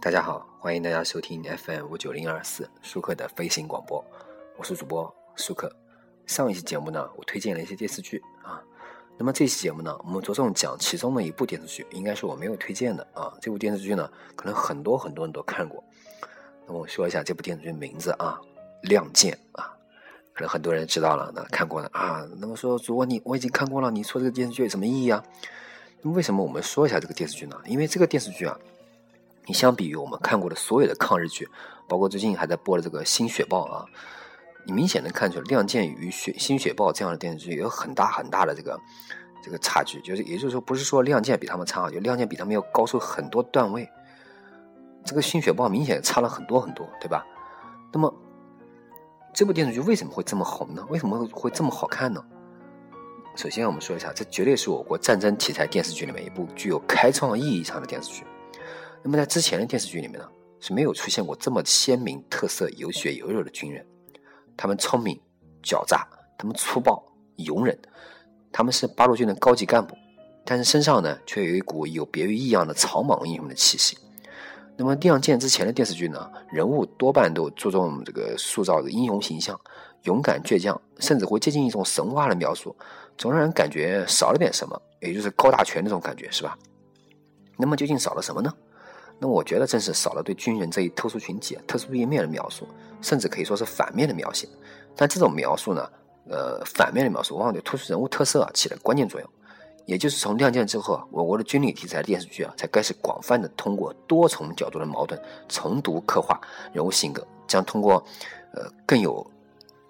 大家好，欢迎大家收听 FM 五九零二四舒克的飞行广播，我是主播舒克。上一期节目呢，我推荐了一些电视剧啊，那么这期节目呢，我们着重讲其中的一部电视剧，应该是我没有推荐的啊。这部电视剧呢，可能很多很多人都看过。那我说一下这部电视剧名字啊，《亮剑》啊，可能很多人知道了，那看过的啊。那么说，如果你我已经看过了，你说这个电视剧有什么意义啊？那么为什么我们说一下这个电视剧呢？因为这个电视剧啊。你相比于我们看过的所有的抗日剧，包括最近还在播的这个《新雪豹》啊，你明显能看出来，《亮剑》与《雪新雪豹》这样的电视剧有很大很大的这个这个差距。就是也就是说，不是说《亮剑》比他们差，就《亮剑》比他们要高出很多段位。这个《新雪豹》明显差了很多很多，对吧？那么这部电视剧为什么会这么红呢？为什么会这么好看呢？首先，我们说一下，这绝对是我国战争题材电视剧里面一部具有开创意义上的电视剧。那么在之前的电视剧里面呢，是没有出现过这么鲜明特色、有血有肉的军人。他们聪明、狡诈，他们粗暴、勇忍，他们是八路军的高级干部，但是身上呢，却有一股有别于异样的草莽英雄的气息。那么《亮剑》之前的电视剧呢，人物多半都注重这个塑造的英雄形象，勇敢倔强，甚至会接近一种神话的描述，总让人感觉少了点什么，也就是高大全那种感觉，是吧？那么究竟少了什么呢？那我觉得正是少了对军人这一特殊群体、特殊一面的描述，甚至可以说是反面的描写。但这种描述呢，呃，反面的描述往往对突出人物特色啊起了关键作用。也就是从《亮剑》之后啊，我国的军旅题材电视剧啊，才开始广泛的通过多重角度的矛盾，重读刻画人物性格，将通过呃更有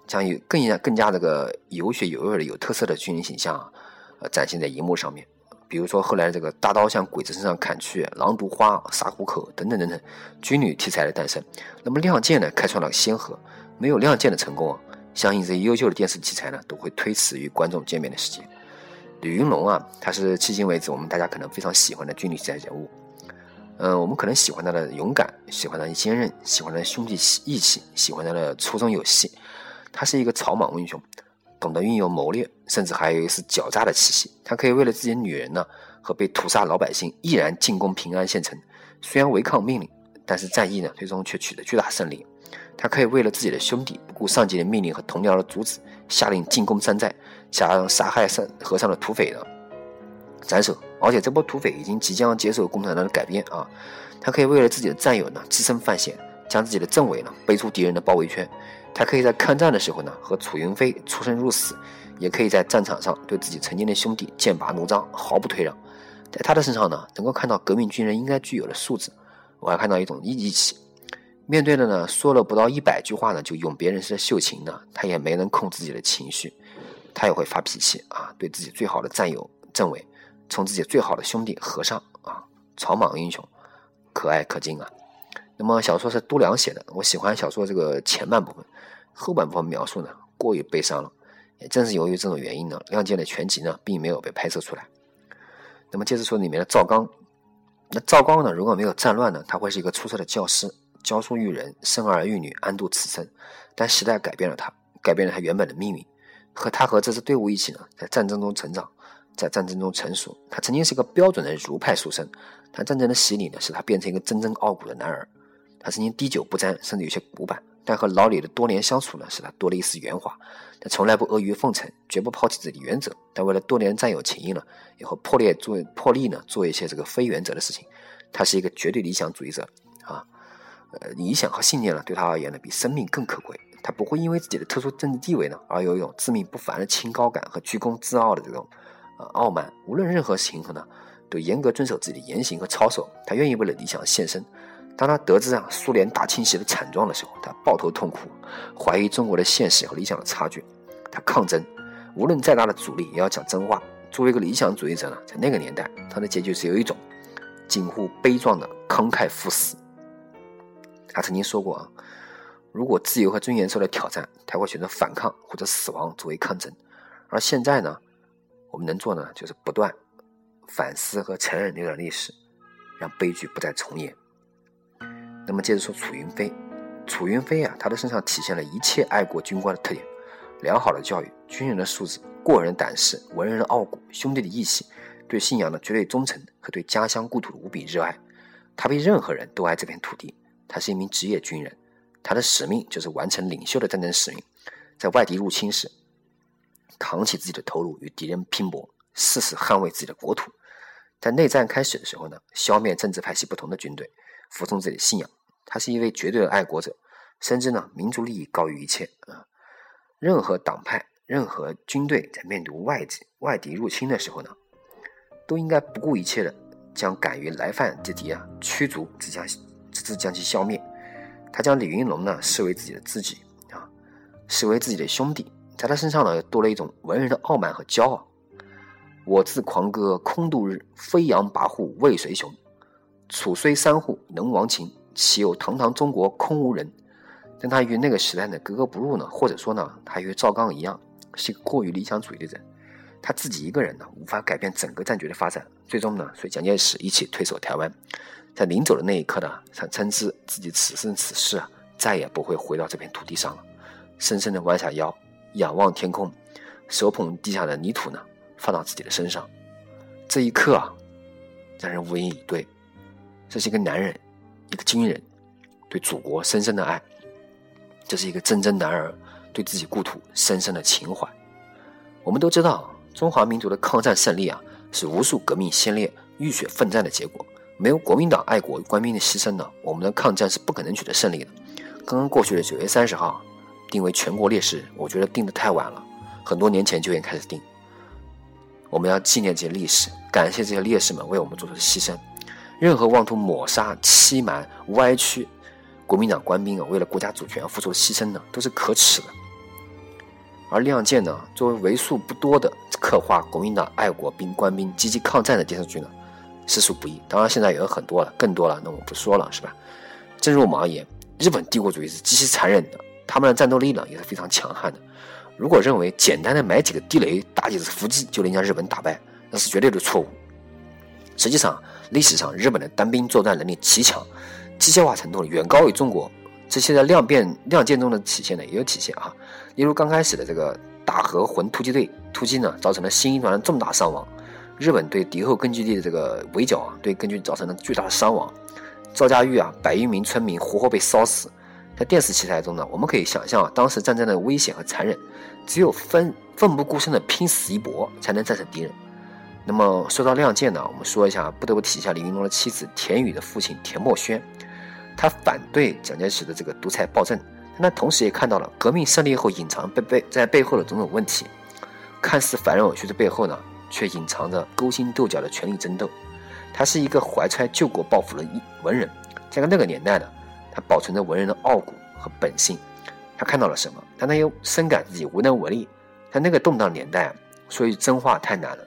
将有更加更加这个有血有肉的有特色的军人形象啊，呃展现在荧幕上面。比如说后来这个大刀向鬼子身上砍去，狼毒花杀虎口等等等等，军旅题材的诞生。那么亮剑呢，开创了先河。没有亮剑的成功啊，相信这些优秀的电视题材呢，都会推迟与观众见面的时间。吕云龙啊，他是迄今为止我们大家可能非常喜欢的军旅题材人物。嗯，我们可能喜欢他的勇敢，喜欢他的坚韧，喜欢他的兄弟义气，喜欢他的粗中有细。他是一个草莽英雄。懂得运用谋略，甚至还有一丝狡诈的气息。他可以为了自己的女人呢和被屠杀老百姓，毅然进攻平安县城。虽然违抗命令，但是战役呢最终却取得巨大胜利。他可以为了自己的兄弟，不顾上级的命令和同僚的阻止，下令进攻山寨，将杀害山和尚的土匪呢斩首。而且这波土匪已经即将接受共产党的改编啊！他可以为了自己的战友呢自身犯险，将自己的政委呢背出敌人的包围圈。他可以在抗战的时候呢，和楚云飞出生入死，也可以在战场上对自己曾经的兄弟剑拔弩张，毫不退让。在他的身上呢，能够看到革命军人应该具有的素质，我还看到一种义气。面对的呢，说了不到一百句话呢，就永别人世的秀琴呢，他也没能控制自己的情绪，他也会发脾气啊，对自己最好的战友政委，从自己最好的兄弟和尚啊，草莽英雄，可爱可敬啊。那么小说是都良写的，我喜欢小说这个前半部分。后半部分描述呢过于悲伤了，也正是由于这种原因呢，《亮剑》的全集呢并没有被拍摄出来。那么接着说里面的赵刚，那赵刚呢如果没有战乱呢，他会是一个出色的教师，教书育人，生儿育女，安度此生。但时代改变了他，改变了他原本的命运。和他和这支队伍一起呢，在战争中成长，在战争中成熟。他曾经是一个标准的儒派书生，但战争的洗礼呢，使他变成一个铮铮傲骨的男儿。他曾经滴酒不沾，甚至有些古板。但和老李的多年相处呢，使他多了一丝圆滑。他从来不阿谀奉承，绝不抛弃自己的原则。但为了多年战友情谊呢，也会破裂做破例呢，做一些这个非原则的事情。他是一个绝对理想主义者啊，呃，理想和信念呢，对他而言呢，比生命更可贵。他不会因为自己的特殊政治地位呢，而有一种自命不凡的清高感和居功自傲的这种呃傲慢。无论任何情况呢，都严格遵守自己的言行和操守。他愿意为了理想献身。当他得知啊苏联大清洗的惨状的时候，他抱头痛哭，怀疑中国的现实和理想的差距。他抗争，无论再大的阻力也要讲真话。作为一个理想主义者呢，在那个年代，他的结局只有一种，近乎悲壮的慷慨赴死。他曾经说过啊，如果自由和尊严受到挑战，他会选择反抗或者死亡作为抗争。而现在呢，我们能做的就是不断反思和承认那段历史，让悲剧不再重演。那么接着说楚云飞，楚云飞啊，他的身上体现了一切爱国军官的特点：良好的教育、军人的素质、过人胆识、文人的傲骨、兄弟的义气、对信仰的绝对忠诚和对家乡故土的无比热爱。他比任何人都爱这片土地。他是一名职业军人，他的使命就是完成领袖的战争使命，在外敌入侵时，扛起自己的头颅与敌人拼搏，誓死捍卫自己的国土。在内战开始的时候呢，消灭政治派系不同的军队，服从自己的信仰。他是一位绝对的爱国者，深知呢民族利益高于一切啊。任何党派、任何军队在面对外敌外敌入侵的时候呢，都应该不顾一切的将敢于来犯之敌啊驱逐，直将自将其消灭。他将李云龙呢视为自己的知己啊，视为自己的兄弟，在他身上呢多了一种文人的傲慢和骄傲。我自狂歌空度日，飞扬跋扈为谁雄？楚虽三户能亡秦，岂有堂堂中国空无人？但他与那个时代的格格不入呢？或者说呢，他与赵刚一样，是一个过于理想主义的人。他自己一个人呢，无法改变整个战局的发展。最终呢，随蒋介石一起退守台湾。在临走的那一刻呢，他深知自己此生此世啊，再也不会回到这片土地上了。深深的弯下腰，仰望天空，手捧地下的泥土呢，放到自己的身上。这一刻啊，让人无言以对。这是一个男人，一个军人，对祖国深深的爱。这是一个铮铮男儿对自己故土深深的情怀。我们都知道，中华民族的抗战胜利啊，是无数革命先烈浴血奋战的结果。没有国民党爱国官兵的牺牲呢，我们的抗战是不可能取得胜利的。刚刚过去的九月三十号，定为全国烈士，我觉得定的太晚了，很多年前就应该开始定。我们要纪念这些历史，感谢这些烈士们为我们做出的牺牲。任何妄图抹杀、欺瞒、歪曲。国民党官兵啊，为了国家主权付出的牺牲呢，都是可耻的。而《亮剑》呢，作为为数不多的刻画国民党爱国兵官兵积极抗战的电视剧呢，实属不易。当然，现在也有很多了，更多了，那我不说了，是吧？正如我们而言，日本帝国主义是极其残忍的，他们的战斗力呢也是非常强悍的。如果认为简单的买几个地雷、打几次伏击就能将日本打败，那是绝对的错误。实际上，历史上日本的单兵作战能力极强。机械化程度远高于中国，这些在量变亮剑中的体现呢也有体现啊。例如刚开始的这个大和魂突击队突击呢，造成了新一团的重大伤亡。日本对敌后根据地的这个围剿啊，对根据地造成了巨大的伤亡。赵家峪啊，百余名村民活活被烧死。在电视器材中呢，我们可以想象啊，当时战争的危险和残忍，只有奋奋不顾身的拼死一搏，才能战胜敌人。那么说到亮剑呢，我们说一下，不得不提一下李云龙的妻子田雨的父亲田默轩。他反对蒋介石的这个独裁暴政，但他同时也看到了革命胜利后隐藏背背在背后的种种问题，看似繁荣有序的背后呢，却隐藏着勾心斗角的权力争斗。他是一个怀揣救国抱负的文人，在那个年代呢，他保存着文人的傲骨和本性。他看到了什么？但他又深感自己无能为力。在那个动荡年代啊，说句真话太难了。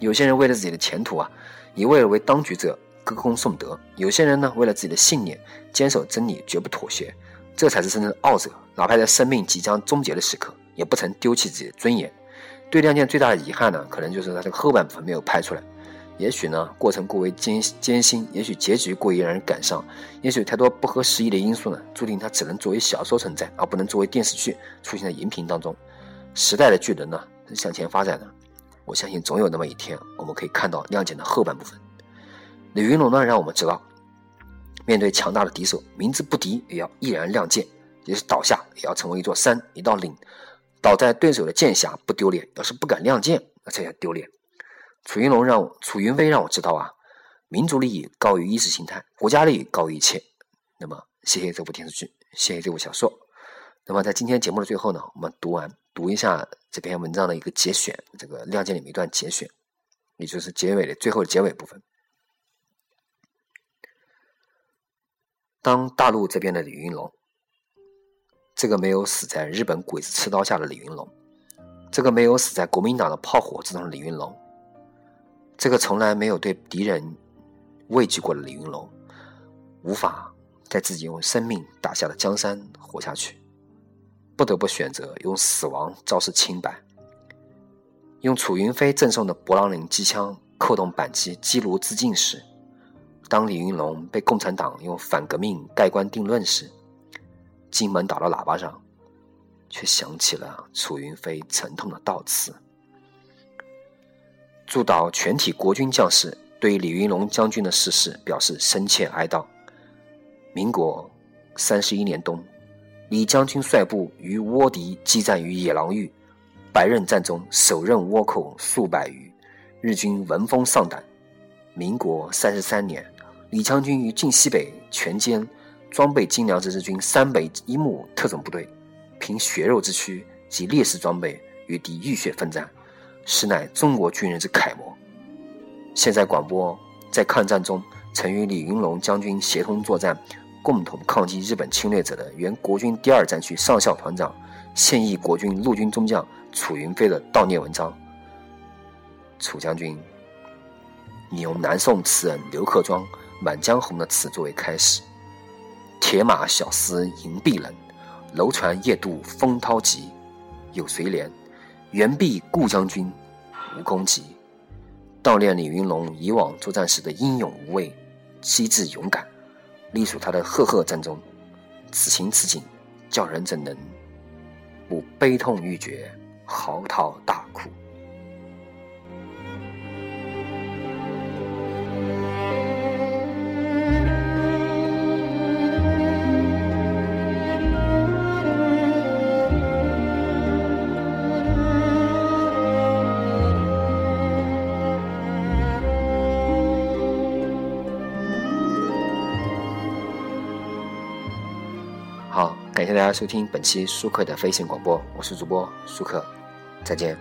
有些人为了自己的前途啊，一味为当局者。歌功颂德，有些人呢，为了自己的信念，坚守真理，绝不妥协，这才是真正的傲者。哪怕在生命即将终结的时刻，也不曾丢弃自己的尊严。对《亮剑》最大的遗憾呢，可能就是它这个后半部分没有拍出来。也许呢，过程过为艰艰辛，也许结局过于让人感伤，也许太多不合时宜的因素呢，注定它只能作为小说存在，而不能作为电视剧出现在荧屏当中。时代的巨轮呢，是向前发展的。我相信总有那么一天，我们可以看到《亮剑》的后半部分。李云龙呢，让我们知道，面对强大的敌手，明知不敌也要毅然亮剑；即使倒下，也要成为一座山、一道岭。倒在对手的剑下不丢脸，要是不敢亮剑，那才叫丢脸。楚云龙让我，楚云飞让我知道啊，民族利益高于意识形态，国家利益高于一切。那么，谢谢这部电视剧，谢谢这部小说。那么，在今天节目的最后呢，我们读完读一下这篇文章的一个节选，这个亮剑里面一段节选，也就是结尾的最后的结尾部分。当大陆这边的李云龙，这个没有死在日本鬼子刺刀下的李云龙，这个没有死在国民党的炮火之中的李云龙，这个从来没有对敌人畏惧过的李云龙，无法在自己用生命打下的江山活下去，不得不选择用死亡昭示清白，用楚云飞赠送的勃朗宁机枪扣动扳机击炉自尽时。当李云龙被共产党用反革命盖棺定论时，金门岛的喇叭上却响起了楚云飞沉痛的悼词。祝祷全体国军将士对李云龙将军的逝世表示深切哀悼。民国三十一年冬，李将军率部与倭敌激战于野狼峪，百刃战中首刃倭寇数百余，日军闻风丧胆。民国三十三年，李将军于晋西北全歼装备精良之日军三北一木特种部队，凭血肉之躯及劣势装备与敌浴血奋战，实乃中国军人之楷模。现在广播在抗战中曾与李云龙将军协同作战。共同抗击日本侵略者的原国军第二战区上校团长、现役国军陆军中将楚云飞的悼念文章。楚将军，你用南宋词人刘克庄《满江红》的词作为开始：“铁马小厮银壁冷，楼船夜渡风涛急。有谁怜？原必故将军无功绩。”悼念李云龙以往作战时的英勇无畏、机智勇敢。隶属他的赫赫战中，此情此景，叫人怎能不悲痛欲绝、嚎啕大哭？感谢大家收听本期舒克的飞行广播，我是主播舒克，再见。